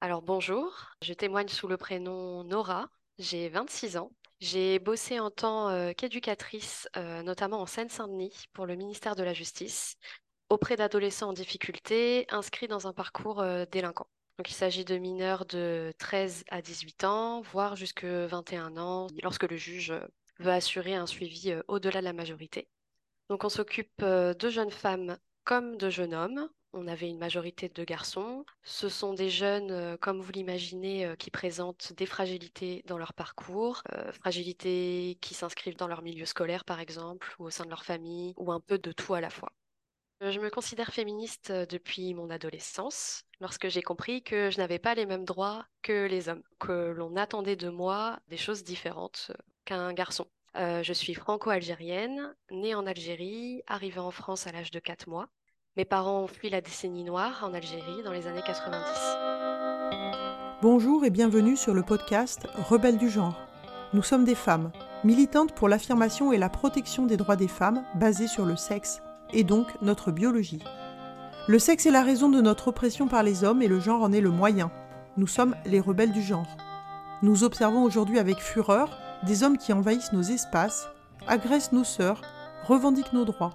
Alors bonjour, je témoigne sous le prénom Nora, j'ai 26 ans. J'ai bossé en tant euh, qu'éducatrice, euh, notamment en Seine-Saint-Denis, pour le ministère de la Justice, auprès d'adolescents en difficulté inscrits dans un parcours euh, délinquant. Donc il s'agit de mineurs de 13 à 18 ans, voire jusque 21 ans, lorsque le juge veut assurer un suivi au-delà de la majorité. Donc on s'occupe de jeunes femmes comme de jeunes hommes, on avait une majorité de garçons. Ce sont des jeunes, euh, comme vous l'imaginez, euh, qui présentent des fragilités dans leur parcours, euh, fragilités qui s'inscrivent dans leur milieu scolaire par exemple, ou au sein de leur famille, ou un peu de tout à la fois. Je me considère féministe depuis mon adolescence, lorsque j'ai compris que je n'avais pas les mêmes droits que les hommes, que l'on attendait de moi des choses différentes qu'un garçon. je suis franco-algérienne, née en Algérie, arrivée en France à l'âge de 4 mois. Mes parents ont fui la décennie noire en Algérie dans les années 90. Bonjour et bienvenue sur le podcast Rebelles du genre. Nous sommes des femmes, militantes pour l'affirmation et la protection des droits des femmes basés sur le sexe, et donc notre biologie. Le sexe est la raison de notre oppression par les hommes et le genre en est le moyen. Nous sommes les rebelles du genre. Nous observons aujourd'hui avec fureur des hommes qui envahissent nos espaces, agressent nos sœurs, revendiquent nos droits.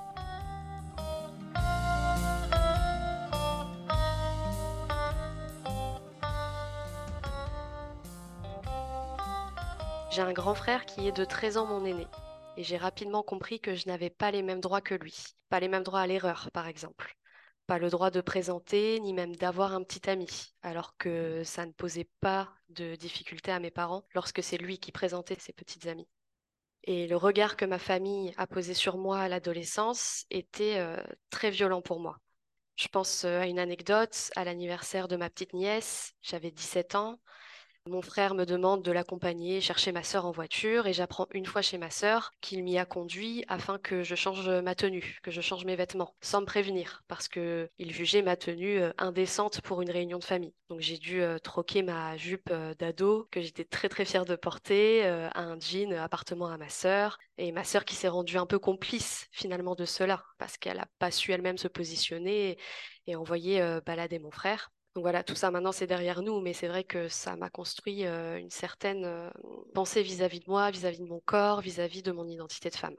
J'ai un grand frère qui est de 13 ans mon aîné. Et j'ai rapidement compris que je n'avais pas les mêmes droits que lui. Pas les mêmes droits à l'erreur, par exemple. Pas le droit de présenter, ni même d'avoir un petit ami. Alors que ça ne posait pas de difficulté à mes parents lorsque c'est lui qui présentait ses petites amies. Et le regard que ma famille a posé sur moi à l'adolescence était euh, très violent pour moi. Je pense euh, à une anecdote, à l'anniversaire de ma petite nièce, j'avais 17 ans. Mon frère me demande de l'accompagner chercher ma sœur en voiture et j'apprends une fois chez ma sœur qu'il m'y a conduit afin que je change ma tenue, que je change mes vêtements, sans me prévenir, parce qu'il jugeait ma tenue euh, indécente pour une réunion de famille. Donc j'ai dû euh, troquer ma jupe euh, d'ado que j'étais très très fière de porter à un jean appartement à ma sœur et ma sœur qui s'est rendue un peu complice finalement de cela parce qu'elle n'a pas su elle-même se positionner et envoyer balader mon frère. Donc voilà, tout ça maintenant c'est derrière nous, mais c'est vrai que ça m'a construit euh, une certaine euh, pensée vis-à-vis de moi, vis-à-vis de mon corps, vis-à-vis de mon identité de femme.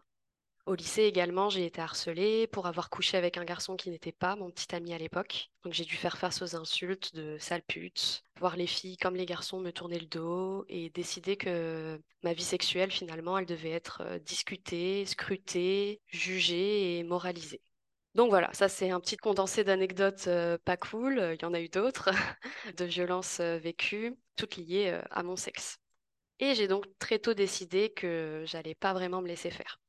Au lycée également, j'ai été harcelée pour avoir couché avec un garçon qui n'était pas mon petit ami à l'époque. Donc j'ai dû faire face aux insultes de sale pute, voir les filles comme les garçons me tourner le dos et décider que ma vie sexuelle finalement, elle devait être euh, discutée, scrutée, jugée et moralisée. Donc voilà, ça c'est un petit condensé d'anecdotes pas cool, il y en a eu d'autres, de violences vécues, toutes liées à mon sexe. Et j'ai donc très tôt décidé que j'allais pas vraiment me laisser faire.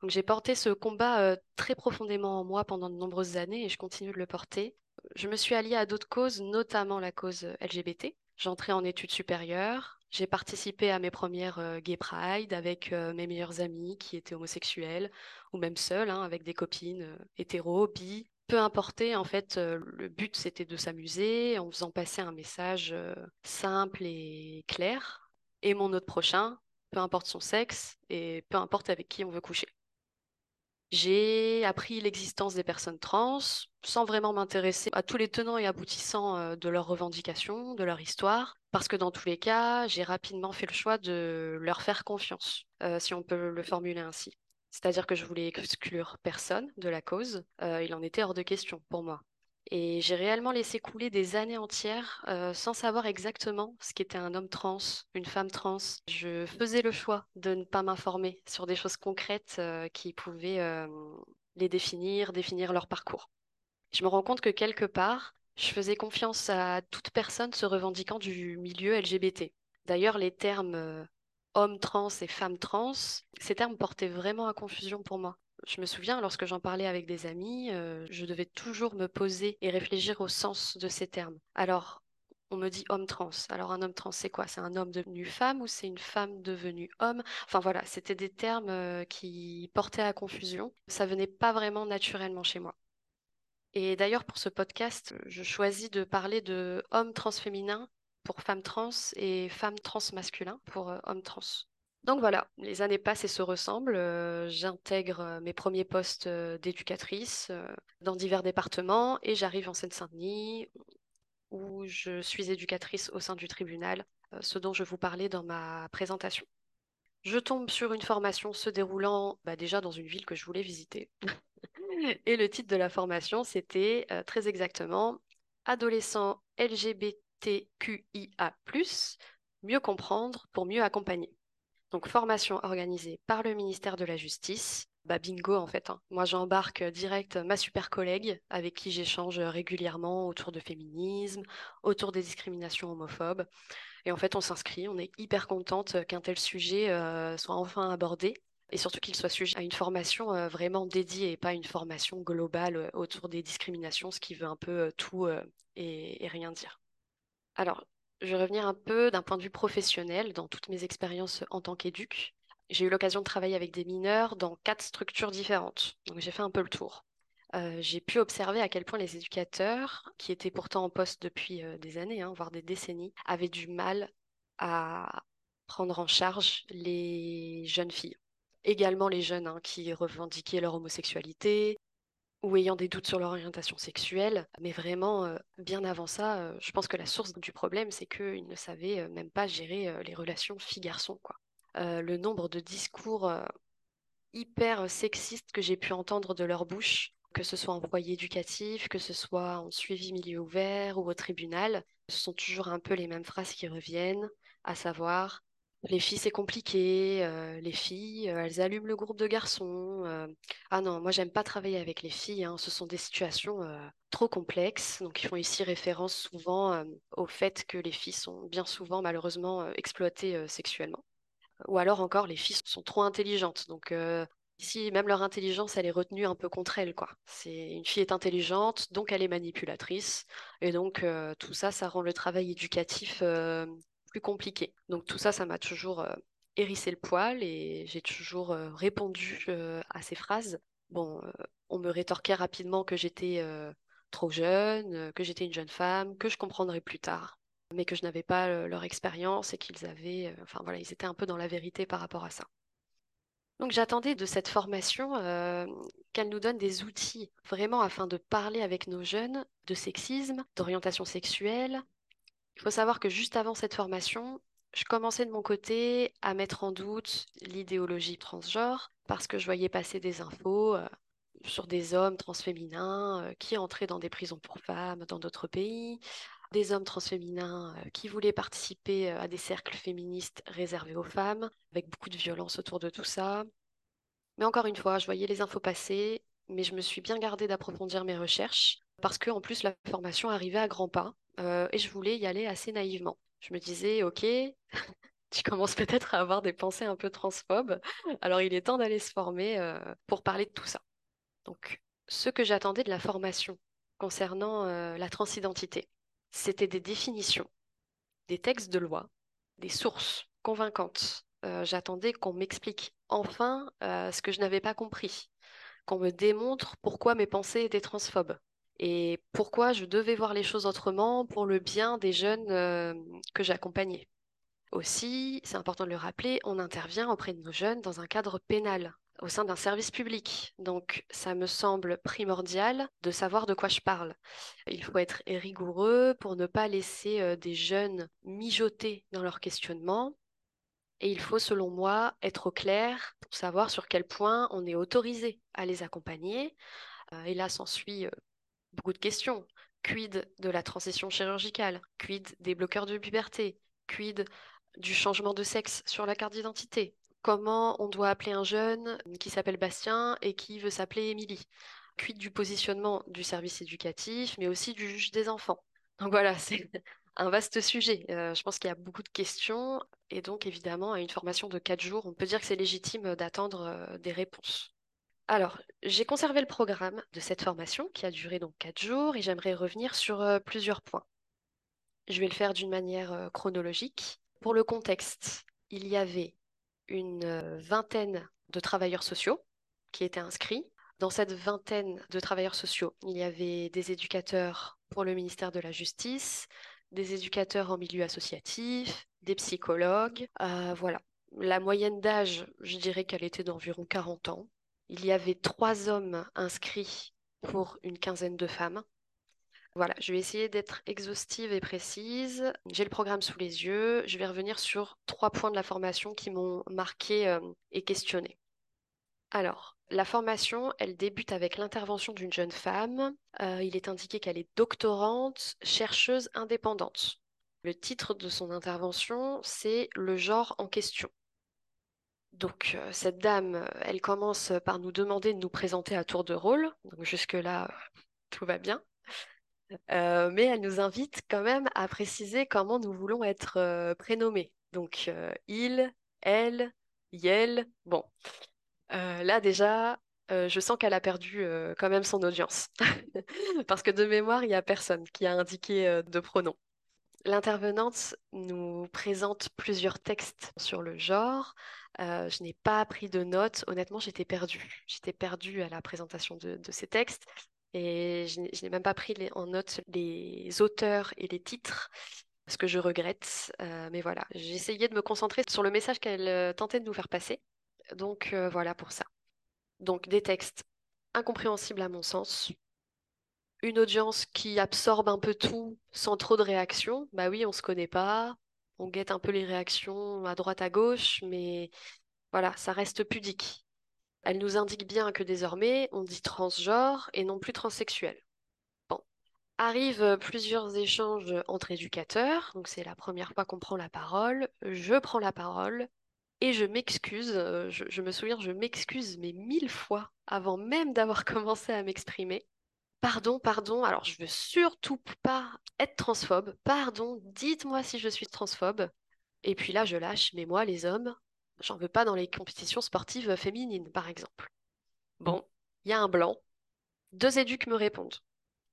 Donc j'ai porté ce combat très profondément en moi pendant de nombreuses années et je continue de le porter. Je me suis alliée à d'autres causes, notamment la cause LGBT. J'entrais en études supérieures, j'ai participé à mes premières euh, Gay Pride avec euh, mes meilleurs amis qui étaient homosexuels ou même seuls, hein, avec des copines euh, hétéro, bi. Peu importe, en fait, le but c'était de s'amuser en faisant passer un message simple et clair. Et mon autre prochain, peu importe son sexe et peu importe avec qui on veut coucher. J'ai appris l'existence des personnes trans sans vraiment m'intéresser à tous les tenants et aboutissants euh, de leurs revendications, de leur histoire, parce que dans tous les cas, j'ai rapidement fait le choix de leur faire confiance, euh, si on peut le formuler ainsi. C'est-à-dire que je voulais exclure personne de la cause, euh, il en était hors de question pour moi. Et j'ai réellement laissé couler des années entières euh, sans savoir exactement ce qu'était un homme trans, une femme trans. Je faisais le choix de ne pas m'informer sur des choses concrètes qui pouvaient les définir, définir leur parcours. Je me rends compte que quelque part, je faisais confiance à toute personne se revendiquant du milieu LGBT. D'ailleurs, les termes homme trans et femme trans, ces termes portaient vraiment à confusion pour moi. Je me souviens, lorsque j'en parlais avec des amis, euh, je devais toujours me poser et réfléchir au sens de ces termes. Alors, on me dit homme trans. Alors un homme trans, c'est quoi? C'est un homme devenu femme ou c'est une femme devenue homme? Enfin voilà, c'était des termes euh, qui portaient à confusion. Ça venait pas vraiment naturellement chez moi. Et d'ailleurs, pour ce podcast, je choisis de parler de homme transféminin pour femme trans et femme transmasculin pour euh, homme trans. Donc voilà, les années passent et se ressemblent. Euh, j'intègre mes premiers postes d'éducatrice dans divers départements et j'arrive en Seine-Saint-Denis où je suis éducatrice au sein du tribunal, euh, ce dont je vous parlais dans ma présentation. Je tombe sur une formation se déroulant bah, déjà dans une ville que je voulais visiter. Et le titre de la formation, c'était euh, très exactement Adolescents LGBTQIA, mieux comprendre pour mieux accompagner. Donc, formation organisée par le ministère de la Justice bah bingo en fait. Hein. Moi j'embarque direct ma super collègue avec qui j'échange régulièrement autour de féminisme, autour des discriminations homophobes. Et en fait on s'inscrit, on est hyper contente qu'un tel sujet euh, soit enfin abordé et surtout qu'il soit sujet à une formation euh, vraiment dédiée et pas une formation globale euh, autour des discriminations, ce qui veut un peu tout et, rien dire. Alors, je vais revenir un peu d'un point de vue professionnel dans toutes mes expériences en tant qu'éduc j'ai eu l'occasion de travailler avec des mineurs dans quatre structures différentes. Donc j'ai fait un peu le tour. Euh, j'ai pu observer à quel point les éducateurs, qui étaient pourtant en poste depuis euh, des années, hein, voire des décennies, avaient du mal à prendre en charge les jeunes filles. Également les jeunes hein, qui revendiquaient leur homosexualité ou ayant des doutes sur leur orientation sexuelle. Mais vraiment, euh, bien avant ça, je pense que la source du problème, c'est qu'ils ne savaient même pas gérer les relations filles-garçons. Euh, le nombre de discours euh, hyper sexistes que j'ai pu entendre de leur bouche, que ce soit en foyer éducatif, que ce soit en suivi milieu ouvert ou au tribunal. Ce sont toujours un peu les mêmes phrases qui reviennent, à savoir les filles, c'est compliqué. Euh, les filles, elles allument le groupe de garçons. ah non, moi, j'aime pas travailler avec les filles. Hein. Ce sont des situations trop complexes. Donc, ils font ici référence souvent au fait que les filles sont bien souvent, malheureusement, exploitées sexuellement. Ou alors encore, les filles sont trop intelligentes. Donc euh, ici, même leur intelligence, elle est retenue un peu contre elle. Quoi. C'est une fille est intelligente, donc elle est manipulatrice. Et donc euh, tout ça, ça rend le travail éducatif euh, plus compliqué. Donc tout ça, ça m'a toujours hérissé le poil et j'ai toujours répondu à ces phrases. Bon, on me rétorquait rapidement que j'étais trop jeune, que j'étais une jeune femme, que je comprendrais plus tard mais que je n'avais pas euh, leur expérience et qu'ils avaient, euh, enfin voilà, ils étaient un peu dans la vérité par rapport à ça. Donc j'attendais de cette formation euh, qu'elle nous donne des outils vraiment afin de parler avec nos jeunes de sexisme, d'orientation sexuelle. Il faut savoir que juste avant cette formation, je commençais de mon côté à mettre en doute l'idéologie transgenre parce que je voyais passer des infos sur des hommes transféminins qui entraient dans des prisons pour femmes dans d'autres pays, des hommes transféminins euh, qui voulaient participer euh, à des cercles féministes réservés aux femmes, avec beaucoup de violence autour de tout ça. Mais encore une fois, je voyais les infos passer, mais je me suis bien gardée d'approfondir mes recherches, parce que en plus la formation arrivait à grands pas, euh, et je voulais y aller assez naïvement. Je me disais, ok, tu commences peut-être à avoir des pensées un peu transphobes, alors il est temps d'aller se former pour parler de tout ça. Donc, ce que j'attendais de la formation concernant la transidentité, c'était des définitions, des textes de loi, des sources convaincantes. Euh, j'attendais qu'on m'explique enfin euh, ce que je n'avais pas compris, qu'on me démontre pourquoi mes pensées étaient transphobes et pourquoi je devais voir les choses autrement pour le bien des jeunes euh, que j'accompagnais. Aussi, c'est important de le rappeler, on intervient auprès de nos jeunes dans un cadre pénal au sein d'un service public. Donc, ça me semble primordial de savoir de quoi je parle. Il faut être rigoureux pour ne pas laisser euh, des jeunes mijoter dans leur questionnement. Et il faut, selon moi, être au clair pour savoir sur quel point on est autorisé à les accompagner. Euh, et là, s'ensuit euh, beaucoup de questions. Quid de la transition chirurgicale? Quid des bloqueurs de puberté? Quid du changement de sexe sur la carte d'identité? Comment on doit appeler un jeune qui s'appelle Bastien et qui veut s'appeler Émilie? Quid du positionnement du service éducatif, mais aussi du juge des enfants? Donc voilà, c'est un vaste sujet. Euh, je pense qu'il y a beaucoup de questions et donc évidemment, à une formation de quatre jours, on peut dire que c'est légitime d'attendre euh, des réponses. Alors, j'ai conservé le programme de cette formation qui a duré donc quatre jours et j'aimerais revenir sur euh, plusieurs points. Je vais le faire d'une manière chronologique. Pour le contexte, il y avait une vingtaine de travailleurs sociaux qui étaient inscrits. Dans cette vingtaine de travailleurs sociaux, il y avait des éducateurs pour le ministère de la Justice, des éducateurs en milieu associatif, des psychologues. Euh, voilà. La moyenne d'âge, je dirais qu'elle était d'environ 40 ans. Il y avait trois hommes inscrits pour une quinzaine de femmes. Voilà, je vais essayer d'être exhaustive et précise. J'ai le programme sous les yeux. Je vais revenir sur trois points de la formation qui m'ont marqué euh, et questionné. Alors, la formation, elle débute avec l'intervention d'une jeune femme. Euh, il est indiqué qu'elle est doctorante, chercheuse indépendante. Le titre de son intervention, c'est Le genre en question. Donc, euh, cette dame, elle commence par nous demander de nous présenter à tour de rôle. Donc, jusque-là, tout va bien. Euh, mais elle nous invite quand même à préciser comment nous voulons être prénommés. Donc, il, elle, yel. Bon, euh, là déjà, euh, je sens qu'elle a perdu euh, quand même son audience. Parce que de mémoire, il n'y a personne qui a indiqué de pronom. L'intervenante nous présente plusieurs textes sur le genre. je n'ai pas pris de notes. Honnêtement, j'étais perdue. J'étais perdue à la présentation de, ces textes. Et je n'ai même pas pris en note les auteurs et les titres, ce que je regrette. mais voilà, j'ai essayé de me concentrer sur le message qu'elle tentait de nous faire passer. Donc euh, voilà pour ça. Donc des textes incompréhensibles à mon sens. Une audience qui absorbe un peu tout sans trop de réactions. Bah oui, on se connaît pas. On guette un peu les réactions à droite à gauche, mais voilà, ça reste pudique. Elle nous indique bien que désormais, on dit transgenre et non plus transsexuel. Bon. Arrivent plusieurs échanges entre éducateurs, donc c'est la première fois qu'on prend la parole. Je prends la parole, et je m'excuse, euh, je, me souviens, je m'excuse mais mille fois avant même d'avoir commencé à m'exprimer. Pardon, pardon, alors je veux surtout pas être transphobe. Pardon, dites-moi si je suis transphobe. Et puis là, je lâche, mais moi, les hommes, j'en veux pas dans les compétitions sportives féminines, par exemple. Bon, il y a un blanc. Deux éduques me répondent.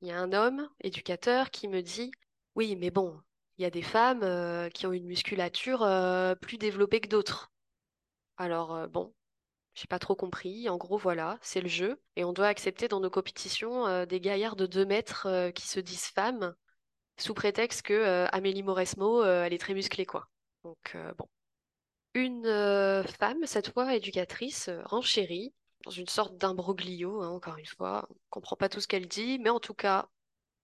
Il y a un homme, éducateur, qui me dit Oui, mais bon, il y a des femmes euh, qui ont une musculature euh, plus développée que d'autres. Alors, euh, bon, j'ai pas trop compris. En gros, voilà, c'est le jeu. Et on doit accepter dans nos compétitions euh, des gaillards de 2 mètres euh, qui se disent femmes, sous prétexte que Amélie Mauresmo, elle est très musclée, quoi. Donc, bon. Une femme, cette fois éducatrice, renchérie, dans une sorte d'imbroglio, hein, encore une fois. On comprend pas tout ce qu'elle dit, mais en tout cas,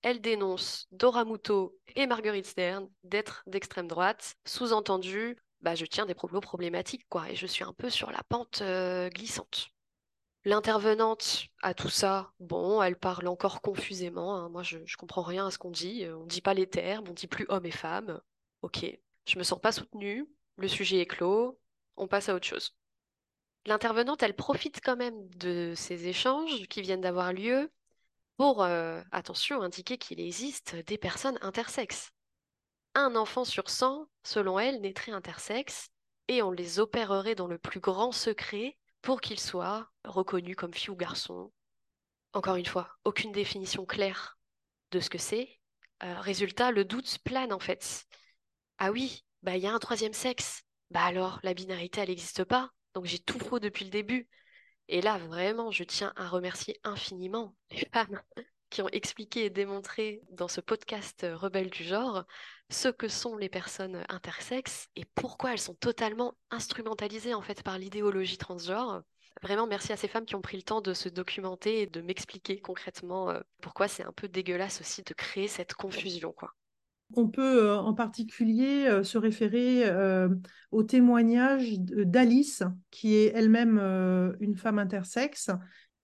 elle dénonce Dora Muto et Marguerite Stern d'être d'extrême droite. Sous-entendu, bah, je tiens des propos problématiques, quoi, et je suis un peu sur la pente euh, glissante. L'intervenante à tout ça, bon, elle parle encore confusément. Hein. Moi, je, je comprends rien à ce qu'on dit. Euh, on dit pas les termes, on dit plus homme et femme. Ok, je me sens pas soutenue. Le sujet est clos. On passe à autre chose. L'intervenante, elle profite quand même de ces échanges qui viennent d'avoir lieu pour, euh, attention, indiquer qu'il existe des personnes intersexes un enfant sur 100, selon elle, naîtrait intersexe et on les opérerait dans le plus grand secret pour qu'ils soient reconnus comme fille ou garçon. Encore une fois, aucune définition claire de ce que c'est. Euh, résultat, le doute plane en fait. Ah oui, bah il y a un troisième sexe. Bah alors, la binarité, elle n'existe pas. Donc j'ai tout faux depuis le début. Et là, vraiment, je tiens à remercier infiniment les femmes qui ont expliqué et démontré dans ce podcast euh, Rebelle du genre ce que sont les personnes intersexes et pourquoi elles sont totalement instrumentalisées en fait par l'idéologie transgenre. Vraiment, merci à ces femmes qui ont pris le temps de se documenter et de m'expliquer concrètement euh, pourquoi c'est un peu dégueulasse aussi de créer cette confusion, quoi. On peut euh, en particulier se référer au témoignage d'Alice, qui est elle-même une femme intersexe,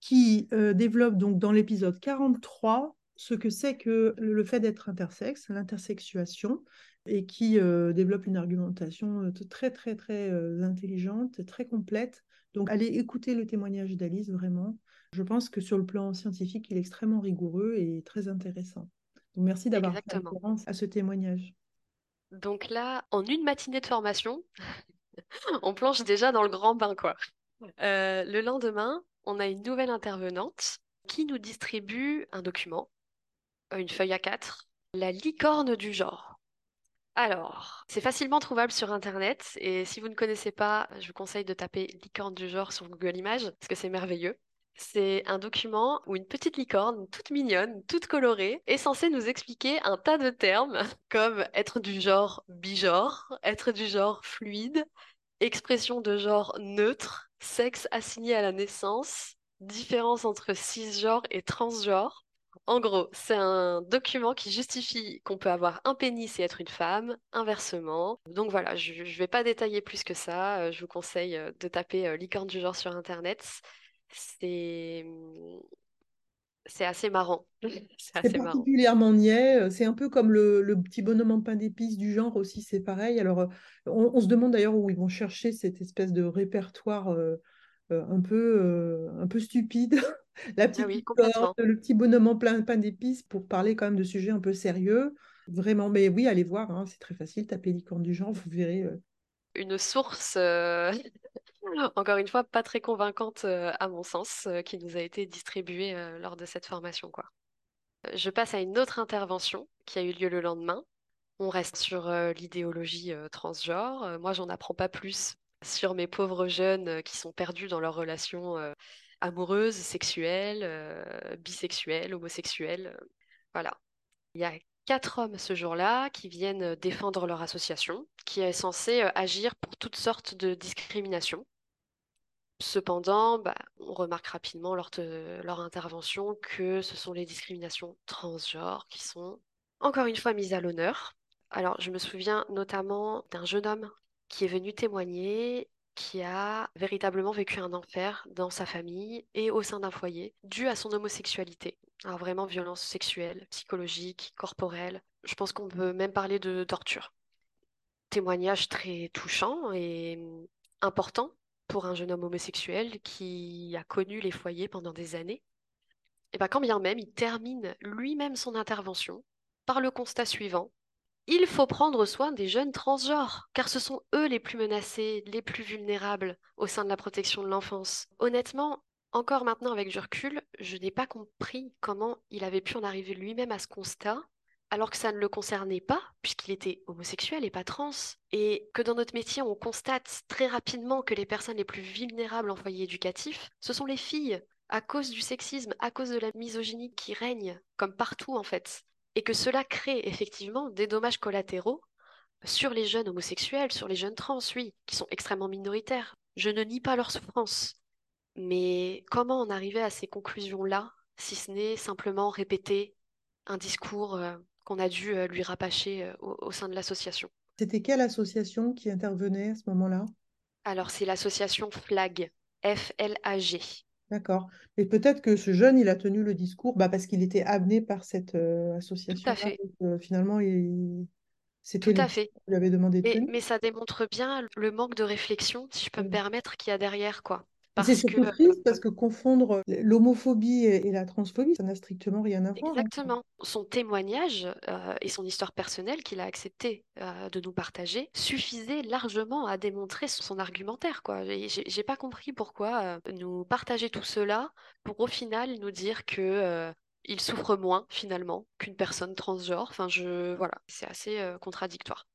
qui euh, développe donc dans l'épisode 43 ce que c'est que le fait d'être intersexe, l'intersexuation, et qui euh, développe une argumentation euh, très très très intelligente, très complète. Donc allez écouter le témoignage d'Alice vraiment. Je pense que sur le plan scientifique, il est extrêmement rigoureux et très intéressant. Donc merci d'avoir fait référence à ce témoignage. Donc là, en une matinée de formation, on plonge déjà dans le grand bain, quoi. le lendemain, on a une nouvelle intervenante qui nous distribue un document, une feuille à quatre, la licorne du genre. Alors, c'est facilement trouvable sur Internet et si vous ne connaissez pas, je vous conseille de taper licorne du genre sur Google Images parce que c'est merveilleux. C'est un document où une petite licorne, toute mignonne, toute colorée, est censée nous expliquer un tas de termes comme être du genre bigenre, être du genre fluide, expression de genre neutre, sexe assigné à la naissance, différence entre cisgenre et transgenre. En gros, c'est un document qui justifie qu'on peut avoir un pénis et être une femme, inversement. Donc voilà, je ne vais pas détailler plus que ça. Euh, Je vous conseille euh, de taper euh, licorne du genre sur Internet. C'est c'est assez marrant. C'est particulièrement niais. euh, C'est un peu comme le, le petit bonhomme en pain d'épices du genre aussi, c'est pareil. Alors, euh, on, on se demande d'ailleurs où ils vont chercher cette espèce de répertoire euh, euh, un peu, euh, un peu stupide. La Ah petite oui, le petit bonhomme en plein pain d'épices pour parler quand même de sujets un peu sérieux. Vraiment, mais oui, allez voir, hein, c'est très facile, tapez licorne du genre, vous verrez. Une source, encore une fois, pas très convaincante euh, à mon sens, euh, qui nous a été distribuée euh, lors de cette formation, quoi. Je passe à une autre intervention qui a eu lieu le lendemain. On reste sur l'idéologie transgenre. Moi, j'en apprends pas plus sur mes pauvres jeunes qui sont perdus dans leurs relations amoureuses, sexuelles, bisexuelles, homosexuelles. voilà. Il y a quatre hommes ce jour-là qui viennent défendre leur association, qui est censée agir pour toutes sortes de discriminations. Cependant, bah, on remarque rapidement lors de leur intervention que ce sont les discriminations transgenres qui sont encore une fois mises à l'honneur. Alors, je me souviens notamment d'un jeune homme qui est venu témoigner, qui a véritablement vécu un enfer dans sa famille et au sein d'un foyer dû à son homosexualité. Alors vraiment violence sexuelle, psychologique, corporelle. Je pense qu'on peut même parler de torture témoignage très touchant et hum, important pour un jeune homme homosexuel qui a connu les foyers pendant des années. Et bien quand bien même, il termine lui-même son intervention par le constat suivant. Il faut prendre soin des jeunes transgenres, car ce sont eux les plus menacés, les plus vulnérables au sein de la protection de l'enfance. Honnêtement, encore maintenant avec du je n'ai pas compris comment il avait pu en arriver lui-même à ce constat alors que ça ne le concernait pas, puisqu'il était homosexuel et pas trans, et que dans notre métier, on constate très rapidement que les personnes les plus vulnérables en foyer éducatif, ce sont les filles, à cause du sexisme, à cause de la misogynie qui règne, comme partout en fait, et que cela crée effectivement des dommages collatéraux sur les jeunes homosexuels, sur les jeunes trans, oui, qui sont extrêmement minoritaires. Je ne nie pas leur souffrance, mais comment en arriver à ces conclusions-là, si ce n'est simplement répéter un discours euh, qu'on a dû euh, lui rabâcher euh, au, au sein de l'association. C'était quelle association qui intervenait à ce moment-là? Alors, c'est l'association FLAG, F-L-A-G. D'accord. Et peut-être que ce jeune, il a tenu le discours bah, parce qu'il était amené par cette euh, Tout à fait, Donc, euh, finalement, il- c'était tout à fait. lui avait demandé de Mais, mais ça démontre bien le manque de réflexion, si je peux me permettre, qu'il y a derrière, quoi. C'est que, surtout triste parce que confondre l'homophobie et, la transphobie, ça n'a strictement rien à voir. hein. exactement, son témoignage euh, et son histoire personnelle qu'il a accepté euh, de nous partager suffisaient largement à démontrer son, argumentaire, quoi. J'ai pas compris pourquoi euh, nous partager tout cela pour au final nous dire que il souffre moins finalement qu'une personne transgenre. Enfin, je voilà, c'est assez euh, contradictoire.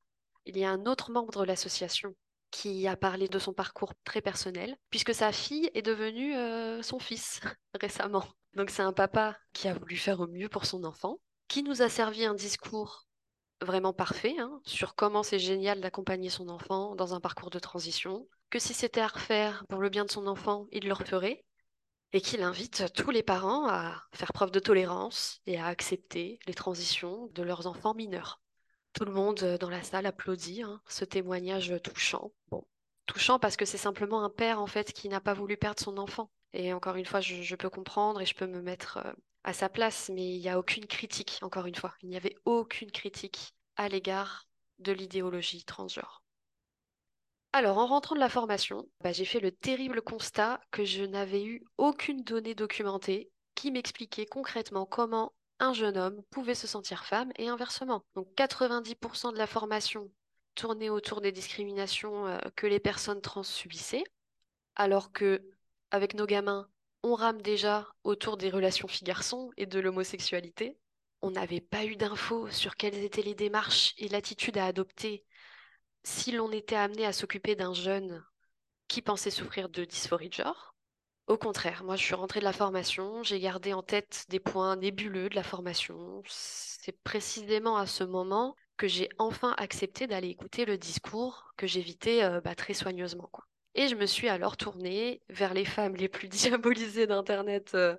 Il y a un autre membre de l'association qui a parlé de son parcours très personnel, puisque sa fille est devenue euh, son fils récemment. Donc c'est un papa qui a voulu faire au mieux pour son enfant, qui nous a servi un discours vraiment parfait hein, sur comment c'est génial d'accompagner son enfant dans un parcours de transition, que si c'était à refaire pour le bien de son enfant, il le referait, et qu'il invite tous les parents à faire preuve de tolérance et à accepter les transitions de leurs enfants mineurs. Tout le monde euh, dans la salle applaudit hein, ce témoignage touchant. Bon, touchant parce que c'est simplement un père en fait qui n'a pas voulu perdre son enfant. Et encore une fois, je, peux comprendre et je peux me mettre euh, à sa place, mais il n'y a aucune critique, encore une fois. Il n'y avait aucune critique à l'égard de l'idéologie transgenre. Alors, en rentrant de la formation, bah, j'ai fait le terrible constat que je n'avais eu aucune donnée documentée qui m'expliquait concrètement comment un jeune homme pouvait se sentir femme et inversement. Donc 90% de la formation tournait autour des discriminations euh, que les personnes trans subissaient, alors que avec nos gamins, on rame déjà autour des relations filles-garçons et de l'homosexualité. on n'avait pas eu d'infos sur quelles étaient les démarches et l'attitude à adopter si l'on était amené à s'occuper d'un jeune qui pensait souffrir de dysphorie de genre. Au contraire, moi je suis rentrée de la formation, j'ai gardé en tête des points nébuleux de la formation. C'est précisément à ce moment que j'ai enfin accepté d'aller écouter le discours que j'évitais euh, bah, très soigneusement. Et je me suis alors tournée vers les femmes les plus diabolisées d'Internet euh,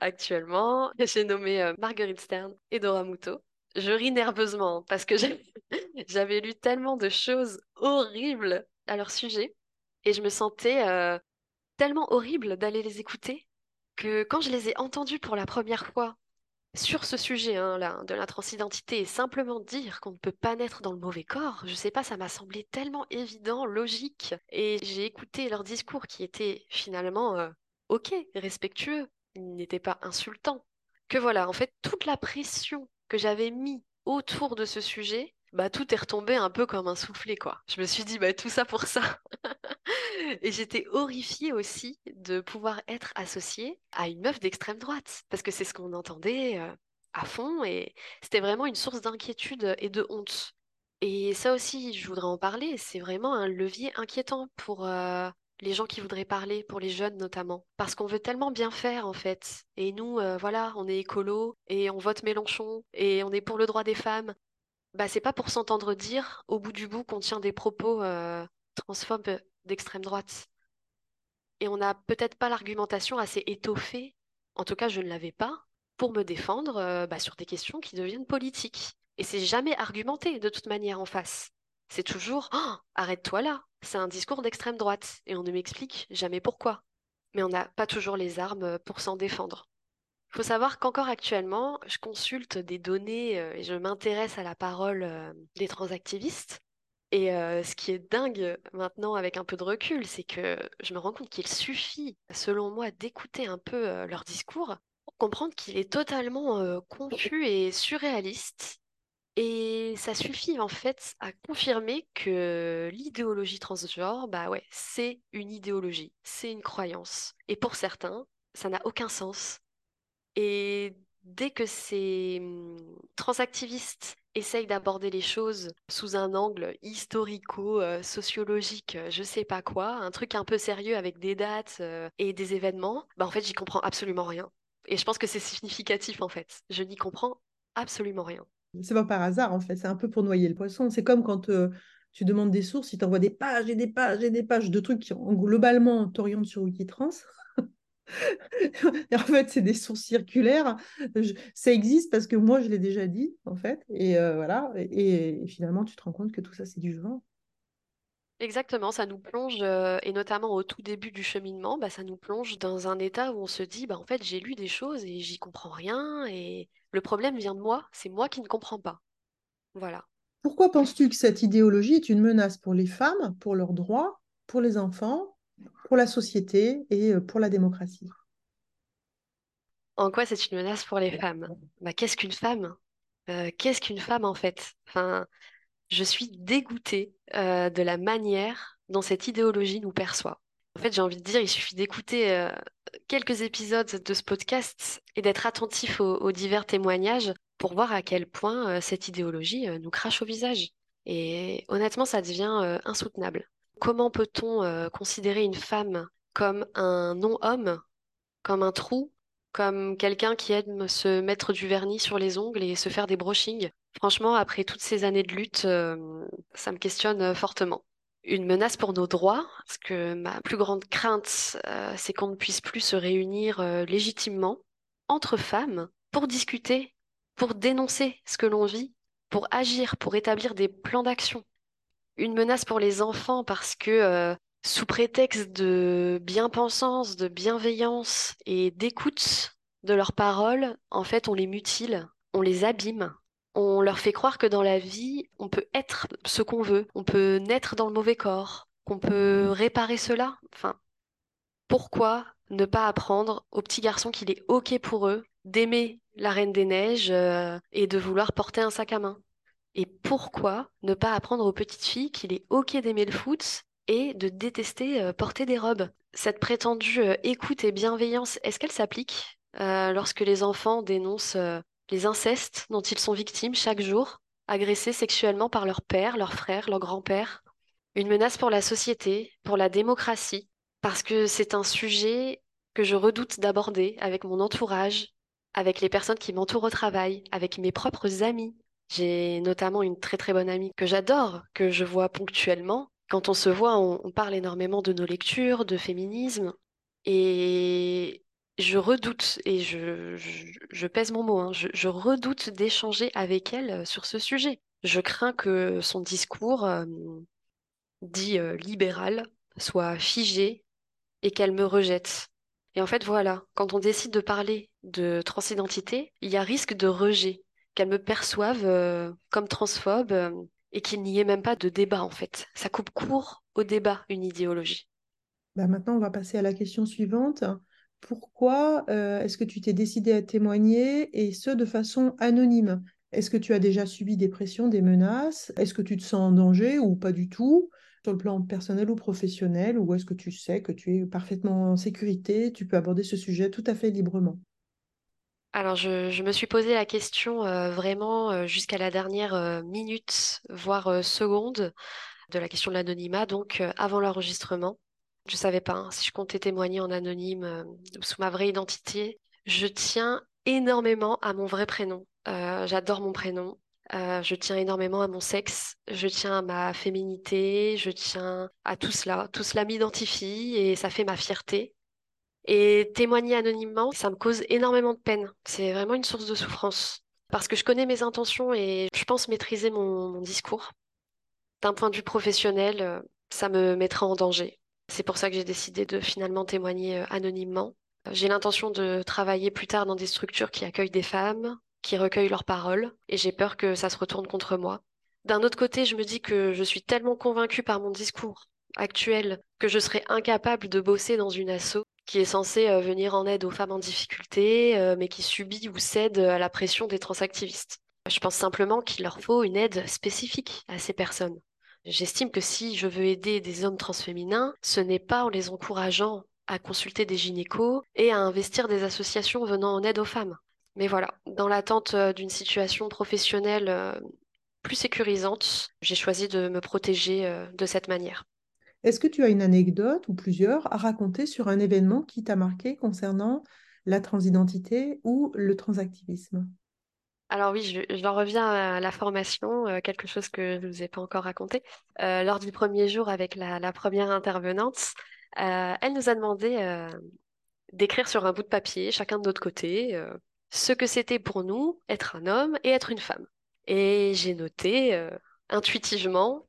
actuellement. J'ai nommé euh, Marguerite Stern et Dora Muto. Je ris nerveusement parce que j'avais lu tellement de choses horribles à leur sujet et je me sentais tellement horrible d'aller les écouter que quand je les ai entendus pour la première fois sur ce sujet hein, de la transidentité et simplement dire qu'on ne peut pas naître dans le mauvais corps, je sais pas, ça m'a semblé tellement évident, logique. Et j'ai écouté leur discours qui était finalement euh, ok, respectueux, il n'était pas insultant. Que voilà, en fait, toute la pression que j'avais mis autour de ce sujet, bah tout est retombé un peu comme un soufflet quoi. Je me suis dit bah tout ça pour ça. Et j'étais horrifiée aussi de pouvoir être associée à une meuf d'extrême droite, parce que c'est ce qu'on entendait euh, à fond, et c'était vraiment une source d'inquiétude et de honte. Et ça aussi, je voudrais en parler, c'est vraiment un levier inquiétant pour euh, les gens qui voudraient parler, pour les jeunes notamment, parce qu'on veut tellement bien faire en fait. Et nous, euh, voilà, on est écolo, et on vote Mélenchon, et on est pour le droit des femmes. Bah, c'est pas pour s'entendre dire, au bout du bout, qu'on tient des propos transphobes d'extrême droite. Et on n'a peut-être pas l'argumentation assez étoffée, en tout cas je ne l'avais pas, pour me défendre euh, bah, sur des questions qui deviennent politiques. Et c'est jamais argumenté de toute manière en face. C'est toujours oh, arrête-toi là, c'est un discours d'extrême droite, et on ne m'explique jamais pourquoi. Mais on n'a pas toujours les armes pour s'en défendre. Il faut savoir qu'encore actuellement, je consulte des données euh, et je m'intéresse à la parole euh, des transactivistes et euh, ce qui est dingue maintenant avec un peu de recul, c'est que je me rends compte qu'il suffit, selon moi, d'écouter un peu leur discours pour comprendre qu'il est totalement confus et surréaliste. Et ça suffit en fait à confirmer que l'idéologie transgenre, bah ouais, c'est une idéologie, c'est une croyance. Et pour certains, ça n'a aucun sens. Et dès que ces hum, transactivistes essayent d'aborder les choses sous un angle historico-sociologique, euh, je sais pas quoi, un truc un peu sérieux avec des dates euh, et des événements, bah en fait j'y comprends absolument rien. Et je pense que c'est significatif en fait. Je n'y comprends absolument rien. C'est pas par hasard en fait, c'est un peu pour noyer le poisson. C'est comme quand euh, tu demandes des sources, ils t'envoient des pages et des pages et des pages de trucs qui globalement t'orientent sur Wikitrans. en fait, c'est des sources circulaires. ça existe parce que moi, je l'ai déjà dit, en fait. Et euh, voilà. Et, finalement, tu te rends compte que tout ça, c'est du vent. Exactement, ça nous plonge, euh, et notamment au tout début du cheminement, bah, ça nous plonge dans un état où on se dit, bah, en fait, j'ai lu des choses et j'y comprends rien, et le problème vient de moi, c'est moi qui ne comprends pas. Voilà. Pourquoi penses-tu que cette idéologie est une menace pour les femmes, pour leurs droits, pour les enfants? Pour la société et euh, pour la démocratie. En quoi c'est une menace pour les femmes? Bah, Qu'est-ce qu'une femme? Euh, Qu'est-ce qu'une femme en fait? Je suis dégoûtée euh, de la manière dont cette idéologie nous perçoit. En fait, j'ai envie de dire, il suffit d'écouter quelques épisodes de ce podcast et d'être attentif aux, divers témoignages pour voir à quel point cette idéologie nous crache au visage. Et honnêtement, ça devient insoutenable. Comment peut-on euh, considérer une femme comme un non-homme, comme un trou, comme quelqu'un qui aime se mettre du vernis sur les ongles et se faire des brushings Franchement, après toutes ces années de lutte, euh, ça me questionne euh, fortement. Une menace pour nos droits, parce que ma plus grande crainte, c'est qu'on ne puisse plus se réunir légitimement entre femmes pour discuter, pour dénoncer ce que l'on vit, pour agir, pour établir des plans d'action une menace pour les enfants parce que euh, sous prétexte de bien-pensance, de bienveillance et d'écoute de leurs paroles, en fait, on les mutile, on les abîme. On leur fait croire que dans la vie, on peut être ce qu'on veut, on peut naître dans le mauvais corps, qu'on peut réparer cela. Enfin, pourquoi ne pas apprendre aux petits garçons qu'il est OK pour eux d'aimer la Reine des Neiges euh, et de vouloir porter un sac à main? Et pourquoi ne pas apprendre aux petites filles qu'il est OK d'aimer le foot et de détester euh, porter des robes? Cette prétendue euh, écoute et bienveillance, est-ce qu'elle s'applique euh, lorsque les enfants dénoncent les incestes dont ils sont victimes chaque jour, agressés sexuellement par leur père, leur frère, leur grand-père? Une menace pour la société, pour la démocratie, parce que c'est un sujet que je redoute d'aborder avec mon entourage, avec les personnes qui m'entourent au travail, avec mes propres amis. J'ai notamment une très très bonne amie que j'adore, que je vois ponctuellement. Quand on se voit, on, parle énormément de nos lectures, de féminisme. Et je redoute, et je, pèse mon mot, hein, je, redoute d'échanger avec elle euh, sur ce sujet. Je crains que son discours euh, dit euh, libéral soit figé et qu'elle me rejette. Et en fait, voilà, quand on décide de parler de transidentité, il y a risque de rejet, qu'elle me perçoive comme transphobe et qu'il n'y ait même pas de débat en fait. Ça coupe court au débat, une idéologie. Bah maintenant, on va passer à la question suivante. Pourquoi euh, est-ce que tu t'es décidé à témoigner et ce de façon anonyme? Est-ce que tu as déjà subi des pressions, des menaces? Est-ce que tu te sens en danger ou pas du tout? Sur le plan personnel ou professionnel ou est-ce que tu sais que tu es parfaitement en sécurité, tu peux aborder ce sujet tout à fait librement? Alors, je, me suis posé la question euh, vraiment euh, jusqu'à la dernière minute, voire seconde, de la question de l'anonymat, donc avant l'enregistrement. Je savais pas hein, si je comptais témoigner en anonyme euh, ou sous ma vraie identité. Je tiens énormément à mon vrai prénom. Euh, j'adore mon prénom. Euh, je tiens énormément à mon sexe. Je tiens à ma féminité. Je tiens à tout cela. Tout cela m'identifie et ça fait ma fierté. Et témoigner anonymement, ça me cause énormément de peine. C'est vraiment une source de souffrance. Parce que je connais mes intentions et je pense maîtriser mon, discours. D'un point de vue professionnel, ça me mettra en danger. C'est pour ça que j'ai décidé de finalement témoigner euh, anonymement. J'ai l'intention de travailler plus tard dans des structures qui accueillent des femmes, qui recueillent leurs paroles, et j'ai peur que ça se retourne contre moi. D'un autre côté, je me dis que je suis tellement convaincue par mon discours actuel que je serais incapable de bosser dans une asso qui est censée euh, venir en aide aux femmes en difficulté, euh, mais qui subit ou cède à la pression des transactivistes. Je pense simplement qu'il leur faut une aide spécifique à ces personnes. J'estime que si je veux aider des hommes transféminins, ce n'est pas en les encourageant à consulter des gynécos et à investir des associations venant en aide aux femmes. Mais voilà, dans l'attente euh, d'une situation professionnelle plus sécurisante, j'ai choisi de me protéger de cette manière. Est-ce que tu as une anecdote ou plusieurs à raconter sur un événement qui t'a marqué concernant la transidentité ou le transactivisme? Alors oui, je, reviens à la formation, euh, quelque chose que je ne vous ai pas encore raconté. Euh, lors du premier jour avec la, première intervenante, euh, elle nous a demandé d'écrire sur un bout de papier, chacun de notre côté, ce que c'était pour nous être un homme et être une femme. Et j'ai noté intuitivement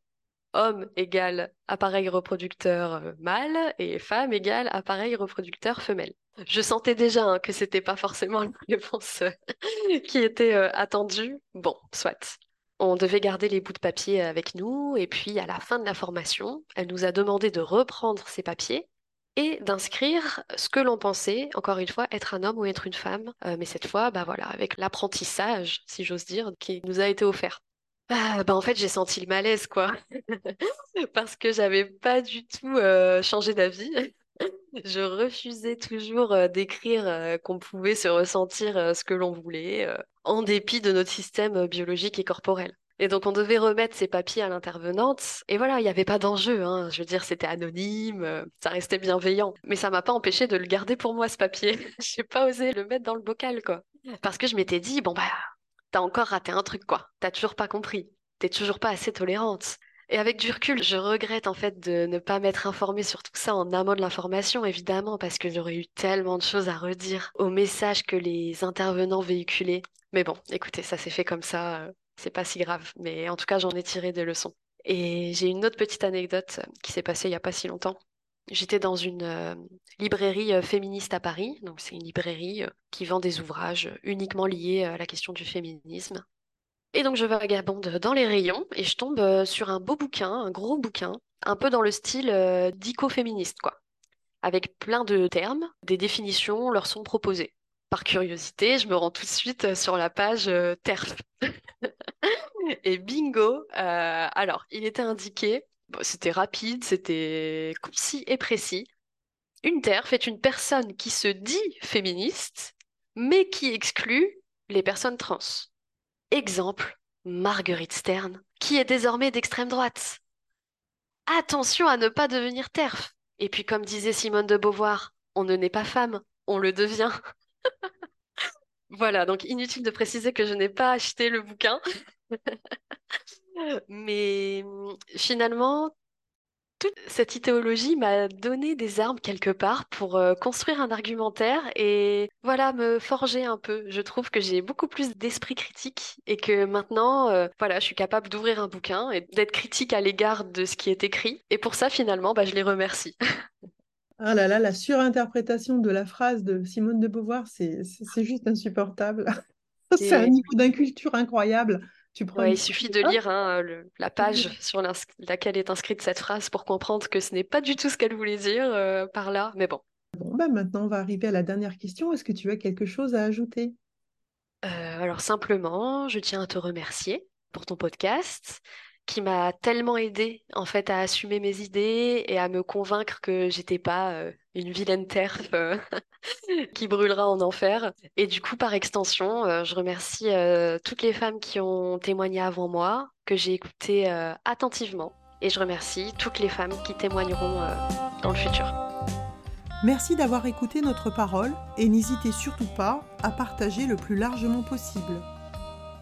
homme égale appareil reproducteur mâle et femme égale appareil reproducteur femelle. Je sentais déjà hein, que c'était pas forcément la réponse euh, qui était euh, attendue. Bon, soit. On devait garder les bouts de papier avec nous, et puis à la fin de la formation, elle nous a demandé de reprendre ces papiers et d'inscrire ce que l'on pensait, encore une fois, être un homme ou être une femme, euh, mais cette fois, bah voilà, avec l'apprentissage, si j'ose dire, qui nous a été offert. Bah en fait, j'ai senti le malaise, quoi, parce que j'avais pas du tout changé d'avis. Je refusais toujours euh, d'écrire euh, qu'on pouvait se ressentir euh, ce que l'on voulait, en dépit de notre système biologique et corporel. Et donc on devait remettre ces papiers à l'intervenante. Et voilà, il n'y avait pas d'enjeu. Hein. Je veux dire, c'était anonyme, ça restait bienveillant. Mais ça m'a pas empêché de le garder pour moi, ce papier. J'ai pas osé le mettre dans le bocal, quoi. Parce que je m'étais dit, bon bah, t'as encore raté un truc, quoi. T'as toujours pas compris. T'es toujours pas assez tolérante. Et avec du recul, je regrette en fait de ne pas m'être informée sur tout ça en amont de l'information, évidemment, parce que j'aurais eu tellement de choses à redire aux messages que les intervenants véhiculaient. Mais bon, écoutez, ça s'est fait comme ça, euh, c'est pas si grave. Mais en tout cas, j'en ai tiré des leçons. Et j'ai une autre petite anecdote qui s'est passée il y a pas si longtemps. J'étais dans une euh, librairie euh, féministe à Paris, donc c'est une librairie qui vend des ouvrages uniquement liés à la question du féminisme. Et donc je vagabonde dans les rayons et je tombe euh, sur un beau bouquin, un gros bouquin, un peu dans le style euh, d'éco-féministe, quoi. Avec plein de termes, des définitions leur sont proposées. Par curiosité, je me rends tout de suite euh, sur la page TERF. et bingo, alors il était indiqué, c'était rapide, c'était concis et précis. Une TERF est une personne qui se dit féministe, mais qui exclut les personnes trans. Exemple, Marguerite Stern, qui est désormais d'extrême droite. Attention à ne pas devenir TERF. Et puis comme disait Simone de Beauvoir, on ne naît pas femme, on le devient. voilà, donc inutile de préciser que je n'ai pas acheté le bouquin. Mais finalement, toute cette idéologie m'a donné des armes quelque part pour euh, construire un argumentaire et voilà, me forger un peu. Je trouve que j'ai beaucoup plus d'esprit critique et que maintenant, euh, voilà, je suis capable d'ouvrir un bouquin et d'être critique à l'égard de ce qui est écrit. Et pour ça, finalement, bah, je les remercie. Ah là là, la surinterprétation de la phrase de Simone de Beauvoir, c'est juste insupportable. c'est un niveau d'inculture incroyable il suffit de lire hein, la page sur laquelle est inscrite cette phrase pour comprendre que ce n'est pas du tout ce qu'elle voulait dire euh, par là, mais bon. Bon, bah maintenant on va arriver à la dernière question. Est-ce que tu as quelque chose à ajouter? Euh, Alors simplement, je tiens à te remercier pour ton podcast qui m'a tellement aidé en fait à assumer mes idées et à me convaincre que j'étais pas euh, une vilaine terre euh, qui brûlera en enfer. Et du coup, par extension, euh, je remercie toutes les femmes qui ont témoigné avant moi, que j'ai écouté attentivement. Et je remercie toutes les femmes qui témoigneront dans le futur. Merci d'avoir écouté notre parole et n'hésitez surtout pas à partager le plus largement possible